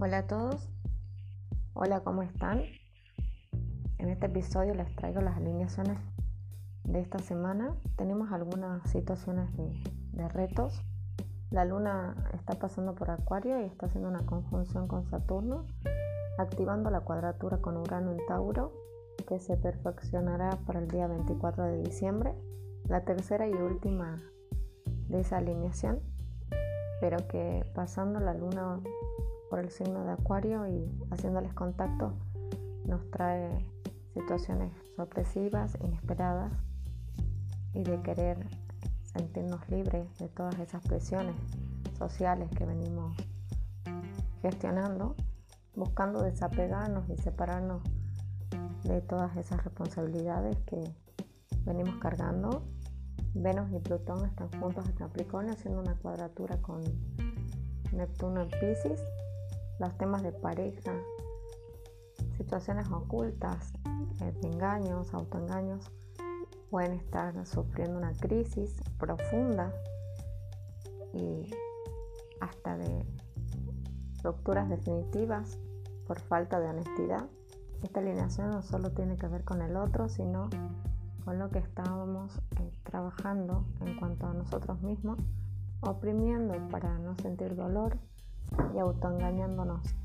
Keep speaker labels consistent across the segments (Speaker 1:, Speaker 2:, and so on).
Speaker 1: Hola a todos, hola, ¿cómo están? En este episodio les traigo las alineaciones de esta semana. Tenemos algunas situaciones de, retos. La luna está pasando por Acuario y está haciendo una conjunción con Saturno, activando la cuadratura con Urano en Tauro, que se perfeccionará para el día 24 de diciembre, la tercera y última de esa alineación, pero que pasando la luna por el signo de Acuario y haciéndoles contacto nos trae situaciones sorpresivas, inesperadas y de querer sentirnos libres de todas esas presiones sociales que venimos gestionando, buscando desapegarnos y separarnos de todas esas responsabilidades que venimos cargando. Venus y Plutón están juntos en Capricornio haciendo una cuadratura con Neptuno en Pisces los temas de pareja, situaciones ocultas, eh, de engaños, autoengaños, pueden estar sufriendo una crisis profunda y hasta de rupturas definitivas por falta de honestidad. Esta alineación no solo tiene que ver con el otro, sino con lo que estábamos eh, trabajando en cuanto a nosotros mismos, oprimiendo para no sentir dolor y autoengañándonos.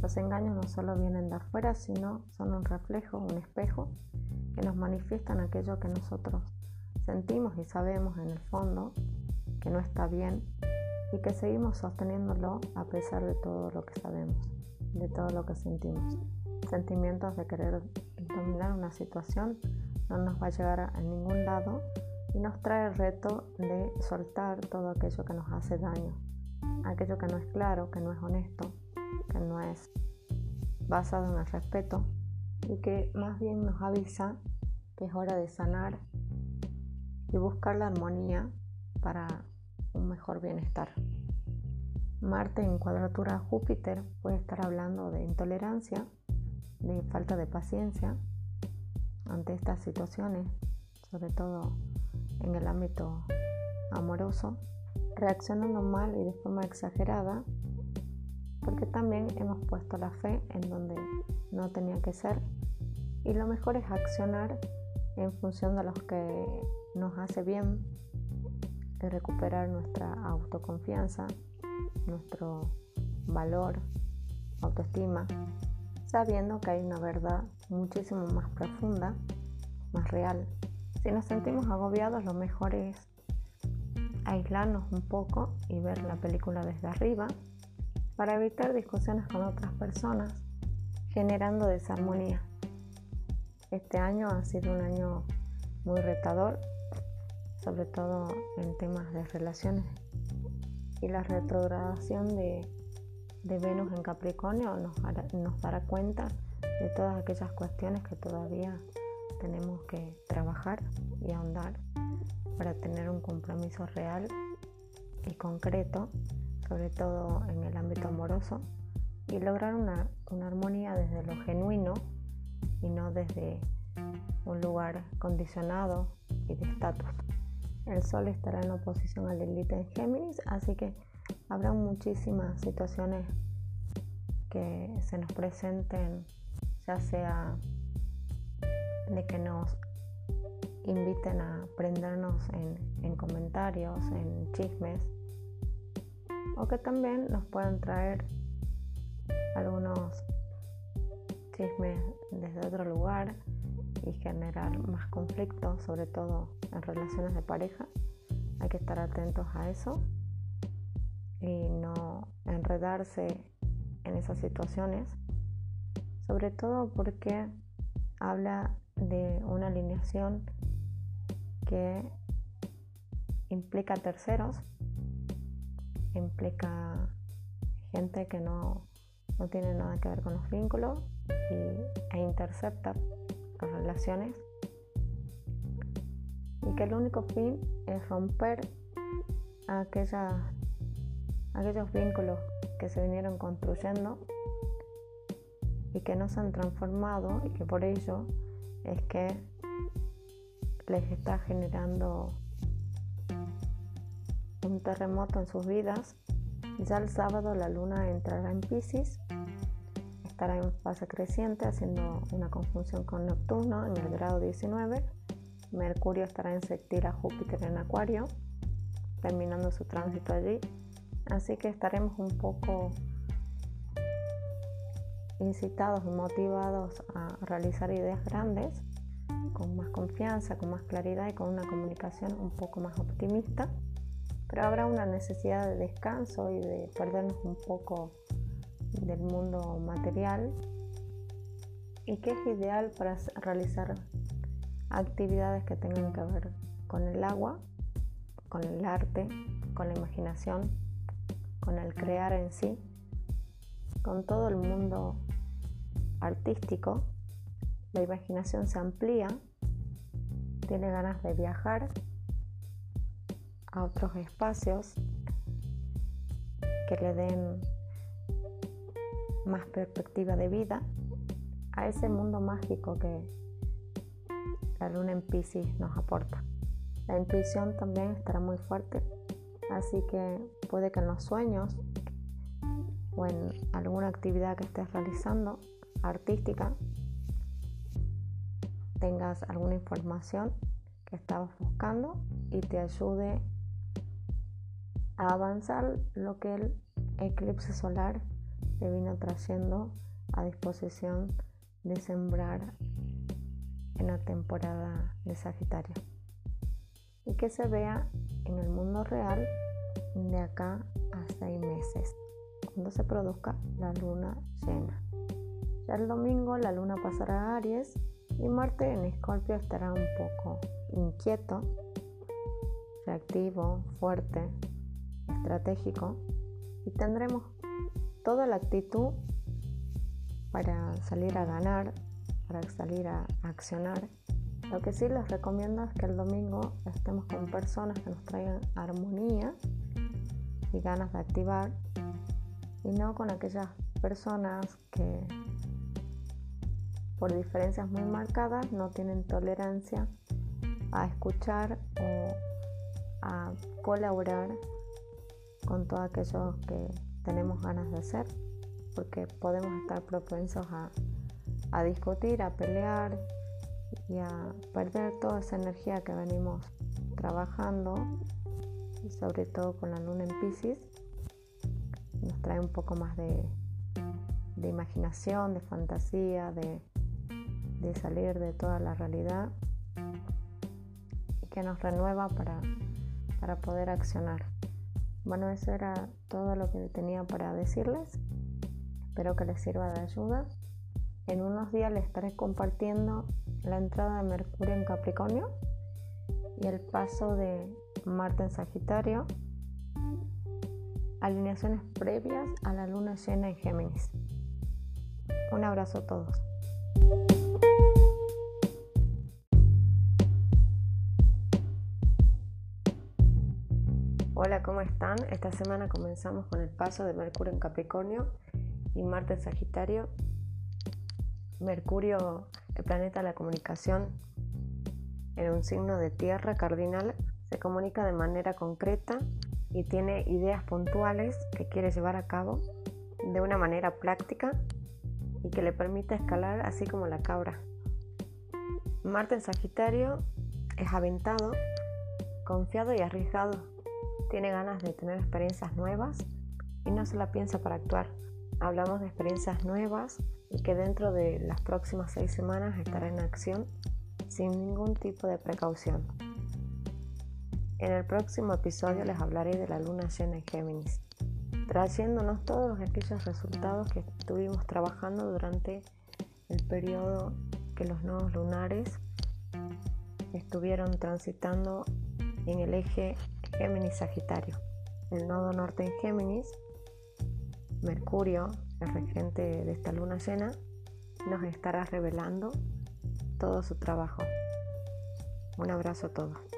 Speaker 1: Los engaños no solo vienen de afuera, sino son un reflejo, un espejo que nos manifiestan aquello que nosotros sentimos y sabemos en el fondo que no está bien y que seguimos sosteniéndolo a pesar de todo lo que sabemos, de todo lo que sentimos. Sentimientos de querer dominar una situación no nos va a llegar a ningún lado y nos trae el reto de soltar todo aquello que nos hace daño, aquello que no es claro, que no es honesto, que no es basado en el respeto y que más bien nos avisa que es hora de sanar y buscar la armonía para un mejor bienestar. Marte en cuadratura a Júpiter puede estar hablando de intolerancia, de falta de paciencia ante estas situaciones, sobre todo en el ámbito amoroso reaccionando mal y de forma exagerada, porque también hemos puesto la fe en donde no tenía que ser. Y lo mejor es accionar en función de lo que nos hace bien y recuperar nuestra autoconfianza, nuestro valor, autoestima, sabiendo que hay una verdad muchísimo más profunda, más real. Si nos sentimos agobiados, lo mejor es aislarnos un poco y ver la película desde arriba para evitar discusiones con otras personas, generando desarmonía. Este año ha sido un año muy retador, sobre todo en temas de relaciones y la retrogradación de, Venus en Capricornio nos, nos dará cuenta de todas aquellas cuestiones que todavía tenemos que trabajar y ahondar para tener un compromiso real y concreto, sobre todo en el ámbito amoroso, y lograr una, armonía desde lo genuino y no desde un lugar condicionado y de estatus. El Sol estará en oposición al Lilith en Géminis, así que habrá muchísimas situaciones que se nos presenten, ya sea de que nos inviten a prendernos en, comentarios, en chismes, o que también nos puedan traer algunos chismes desde otro lugar y generar más conflictos, sobre todo en relaciones de pareja. Hay que estar atentos a eso y no enredarse en esas situaciones, sobre todo porque habla de una alineación que implica terceros, implica gente que no, tiene nada que ver con los vínculos y, e intercepta las relaciones. Y que el único fin es romper aquellos vínculos que se vinieron construyendo y que no se han transformado y que por ello es que les está generando un terremoto en sus vidas. Ya el sábado la luna entrará en Pisces estará en fase creciente haciendo una conjunción con Neptuno en el grado 19. Mercurio estará en sextil a Júpiter en Acuario, terminando su tránsito allí. Así que estaremos un poco incitados y motivados a realizar ideas grandes con más confianza, con más claridad y con una comunicación un poco más optimista. Pero habrá una necesidad de descanso y de perdernos un poco del mundo material y que es ideal para realizar actividades que tengan que ver con el agua, con el arte, con la imaginación, con el crear en sí, con todo el mundo artístico. La imaginación se amplía, tiene ganas de viajar a otros espacios que le den más perspectiva de vida a ese mundo mágico que la luna en Pisces nos aporta. La intuición también estará muy fuerte, así que puede que en los sueños o en alguna actividad que estés realizando artística tengas alguna información que estabas buscando y te ayude a avanzar lo que el eclipse solar te vino trayendo a disposición de sembrar en la temporada de Sagitario y que se vea en el mundo real de acá a seis meses cuando se produzca la luna llena. Ya el domingo la luna pasará a Aries y Marte en Escorpio estará un poco inquieto, reactivo, fuerte, estratégico y tendremos toda la actitud para salir a ganar, para salir a accionar. Lo que sí les recomiendo es que el domingo estemos con personas que nos traigan armonía y ganas de activar y no con aquellas personas que por diferencias muy marcadas no tienen tolerancia a escuchar o a colaborar con todo aquello que tenemos ganas de hacer, porque podemos estar propensos a, a discutir, a pelear y a perder toda esa energía que venimos trabajando, sobre todo con la luna en Pisces, nos trae un poco más de, de imaginación, de fantasía, de, de salir de toda la realidad y que nos renueva para, para poder accionar. Bueno, eso era todo lo que tenía para decirles. Espero que les sirva de ayuda. En unos días les estaré compartiendo la entrada de Mercurio en Capricornio y el paso de Marte en Sagitario, alineaciones previas a la luna llena en Géminis. Un abrazo a todos. Hola, ¿cómo están? Esta semana comenzamos con el paso de Mercurio en Capricornio y Marte en Sagitario. Mercurio, el planeta de la comunicación, en un signo de tierra cardinal, se comunica de manera concreta y tiene ideas puntuales que quiere llevar a cabo de una manera práctica y que le permite escalar así como la cabra. Marte en Sagitario es aventado, confiado y arriesgado tiene ganas de tener experiencias nuevas y no se la piensa para actuar. Hablamos de experiencias nuevas y que dentro de las próximas seis semanas estará en acción sin ningún tipo de precaución. En el próximo episodio les hablaré de la luna llena en Géminis, trayéndonos todos aquellos resultados que estuvimos trabajando durante el periodo que los nodos lunares estuvieron transitando en el eje Géminis Sagitario. El nodo norte en Géminis, Mercurio, el regente de esta luna llena, nos estará revelando todo su trabajo. Un abrazo a todos.